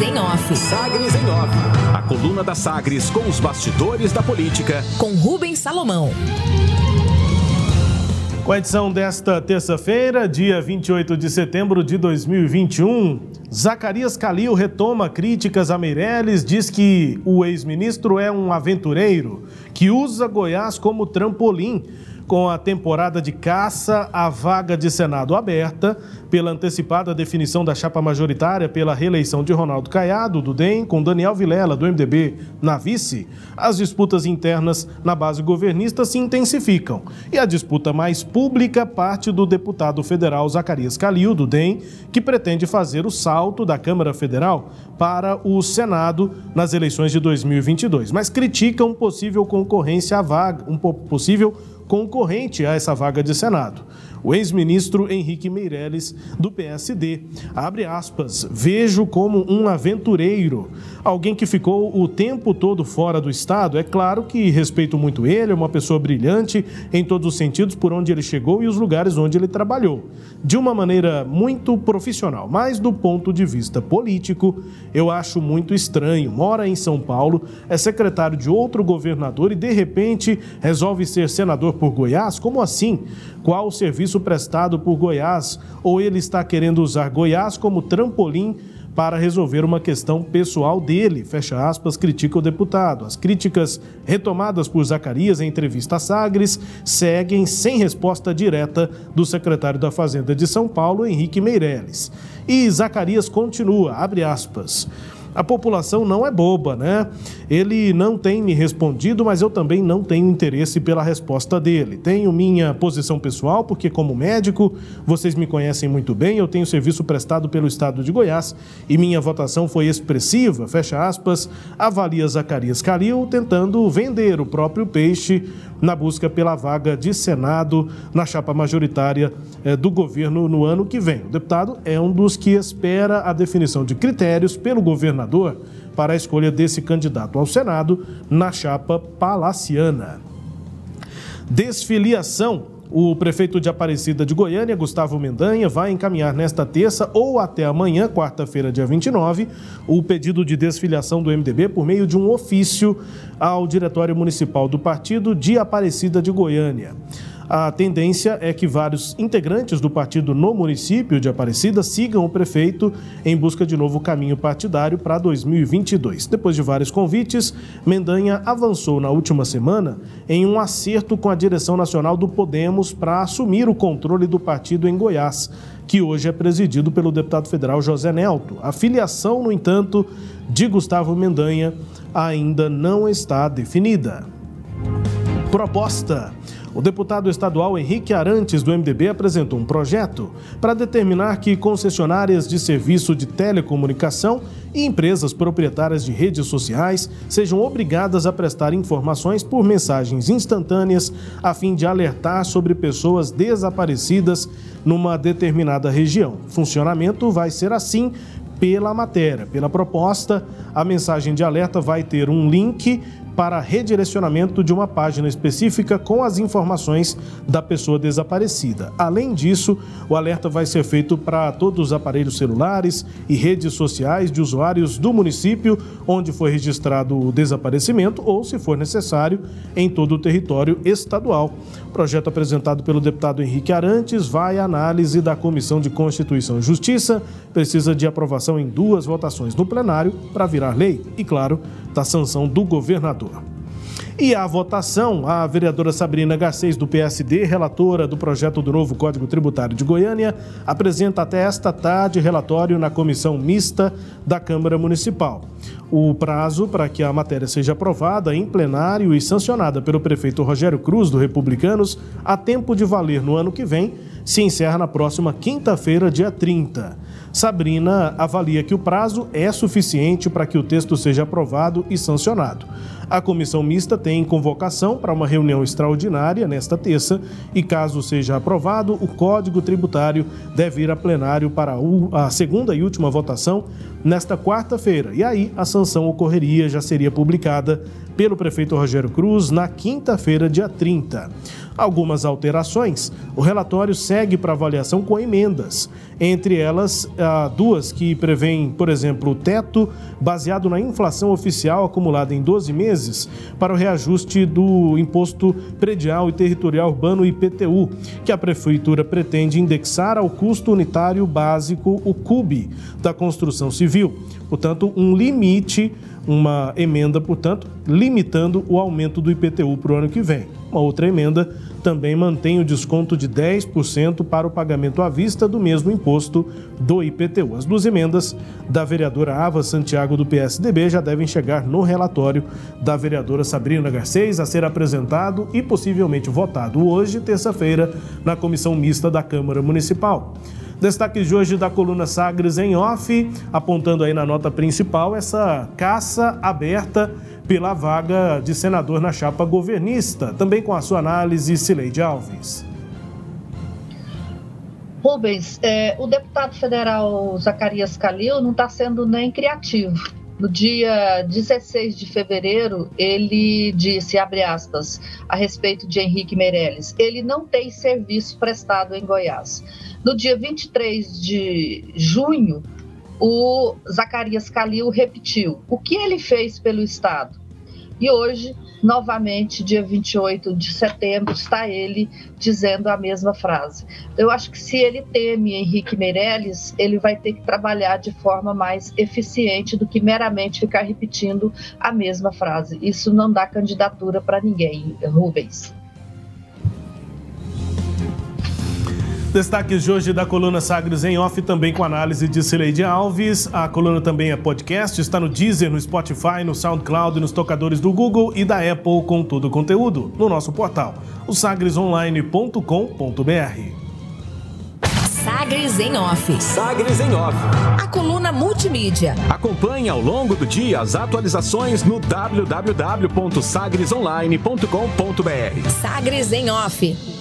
Sagres em Off. Sagres em Off. A coluna da Sagres com os bastidores da política. Com Rubens Salomão. Com a edição desta terça-feira, dia 28 de setembro de 2021, Zacarias Calil retoma críticas a Meirelles, diz que o ex-ministro é um aventureiro que usa Goiás como trampolim com a temporada de caça, a vaga de Senado aberta, pela antecipada definição da chapa majoritária pela reeleição de Ronaldo Caiado, do DEM, com Daniel Vilela, do MDB, na vice, as disputas internas na base governista se intensificam. E a disputa mais pública parte do deputado federal Zacarias Calil, do DEM, que pretende fazer o salto da Câmara Federal para o Senado nas eleições de 2022, mas critica um possível concorrência à vaga, um possível concorrente a essa vaga de Senado o ex-ministro Henrique Meirelles, do PSD. Abre aspas, vejo como um aventureiro, alguém que ficou o tempo todo fora do Estado. É claro que respeito muito ele, é uma pessoa brilhante em todos os sentidos por onde ele chegou e os lugares onde ele trabalhou. De uma maneira muito profissional, mas do ponto de vista político, eu acho muito estranho. Mora em São Paulo, é secretário de outro governador e de repente resolve ser senador por Goiás? Como assim? Qual o serviço prestado por Goiás? Ou ele está querendo usar Goiás como trampolim para resolver uma questão pessoal dele, fecha aspas, critica o deputado. As críticas retomadas por Zacarias em entrevista a Sagres seguem sem resposta direta do secretário da Fazenda de São Paulo, Henrique Meirelles. E Zacarias continua, abre aspas a população não é boba, né? Ele não tem me respondido, mas eu também não tenho interesse pela resposta dele. Tenho minha posição pessoal, porque, como médico, vocês me conhecem muito bem, eu tenho serviço prestado pelo Estado de Goiás e minha votação foi expressiva, fecha aspas, avalia Zacarias Calil, tentando vender o próprio peixe na busca pela vaga de Senado na chapa majoritária eh, do governo no ano que vem. O deputado é um dos que espera a definição de critérios pelo governador para a escolha desse candidato ao Senado na chapa palaciana. Desfiliação o prefeito de Aparecida de Goiânia, Gustavo Mendanha, vai encaminhar nesta terça ou até amanhã, quarta-feira, dia 29, o pedido de desfiliação do MDB por meio de um ofício ao Diretório Municipal do Partido de Aparecida de Goiânia. A tendência é que vários integrantes do partido no município de Aparecida sigam o prefeito em busca de novo caminho partidário para 2022. Depois de vários convites, Mendanha avançou na última semana em um acerto com a direção nacional do Podemos para assumir o controle do partido em Goiás, que hoje é presidido pelo deputado federal José Nelto. A filiação, no entanto, de Gustavo Mendanha ainda não está definida. Proposta o deputado estadual Henrique Arantes, do MDB, apresentou um projeto para determinar que concessionárias de serviço de telecomunicação e empresas proprietárias de redes sociais sejam obrigadas a prestar informações por mensagens instantâneas a fim de alertar sobre pessoas desaparecidas numa determinada região. Funcionamento vai ser assim pela matéria, pela proposta, a mensagem de alerta vai ter um link para redirecionamento de uma página específica com as informações da pessoa desaparecida. Além disso, o alerta vai ser feito para todos os aparelhos celulares e redes sociais de usuários do município onde foi registrado o desaparecimento ou, se for necessário, em todo o território estadual. O projeto apresentado pelo deputado Henrique Arantes vai à análise da Comissão de Constituição e Justiça, precisa de aprovação em duas votações no plenário para virar lei e, claro, da sanção do governador. E a votação, a vereadora Sabrina Garcês, do PSD, relatora do projeto do novo Código Tributário de Goiânia, apresenta até esta tarde relatório na comissão mista da Câmara Municipal. O prazo para que a matéria seja aprovada em plenário e sancionada pelo prefeito Rogério Cruz, do Republicanos, a tempo de valer no ano que vem, se encerra na próxima quinta-feira, dia 30. Sabrina avalia que o prazo é suficiente para que o texto seja aprovado e sancionado. A comissão mista tem convocação para uma reunião extraordinária nesta terça e, caso seja aprovado, o Código Tributário deve ir a plenário para a segunda e última votação nesta quarta-feira. E aí a sanção ocorreria, já seria publicada pelo prefeito Rogério Cruz na quinta-feira, dia 30. Algumas alterações. O relatório segue para avaliação com emendas, entre elas duas que prevêem, por exemplo, o teto baseado na inflação oficial acumulada em 12 meses para o reajuste do imposto predial e territorial urbano IPTU, que a prefeitura pretende indexar ao custo unitário básico, o CUB, da construção civil. Portanto, um limite uma emenda, portanto, limitando o aumento do IPTU para o ano que vem. Uma outra emenda também mantém o desconto de 10% para o pagamento à vista do mesmo imposto do IPTU. As duas emendas da vereadora Ava Santiago do PSDB já devem chegar no relatório da vereadora Sabrina Garcês a ser apresentado e possivelmente votado hoje, terça-feira, na comissão mista da Câmara Municipal. Destaque de hoje da coluna Sagres em off, apontando aí na nota principal essa caça aberta pela vaga de senador na chapa governista. Também com a sua análise, Cileide Alves. Rubens, é, o deputado federal Zacarias Calil não está sendo nem criativo. No dia 16 de fevereiro, ele disse, abre aspas, a respeito de Henrique Meirelles, ele não tem serviço prestado em Goiás. No dia 23 de junho, o Zacarias Calil repetiu o que ele fez pelo Estado. E hoje, novamente, dia 28 de setembro, está ele dizendo a mesma frase. Eu acho que se ele teme Henrique Meirelles, ele vai ter que trabalhar de forma mais eficiente do que meramente ficar repetindo a mesma frase. Isso não dá candidatura para ninguém, Rubens. Destaques de hoje da coluna Sagres em Off, também com análise de Cileide Alves. A coluna também é podcast, está no Deezer, no Spotify, no SoundCloud, nos tocadores do Google e da Apple com todo o conteúdo no nosso portal, o sagresonline.com.br. Sagres em Off. Sagres em Off. A coluna multimídia. Acompanhe ao longo do dia as atualizações no www.sagresonline.com.br. Sagres em Off.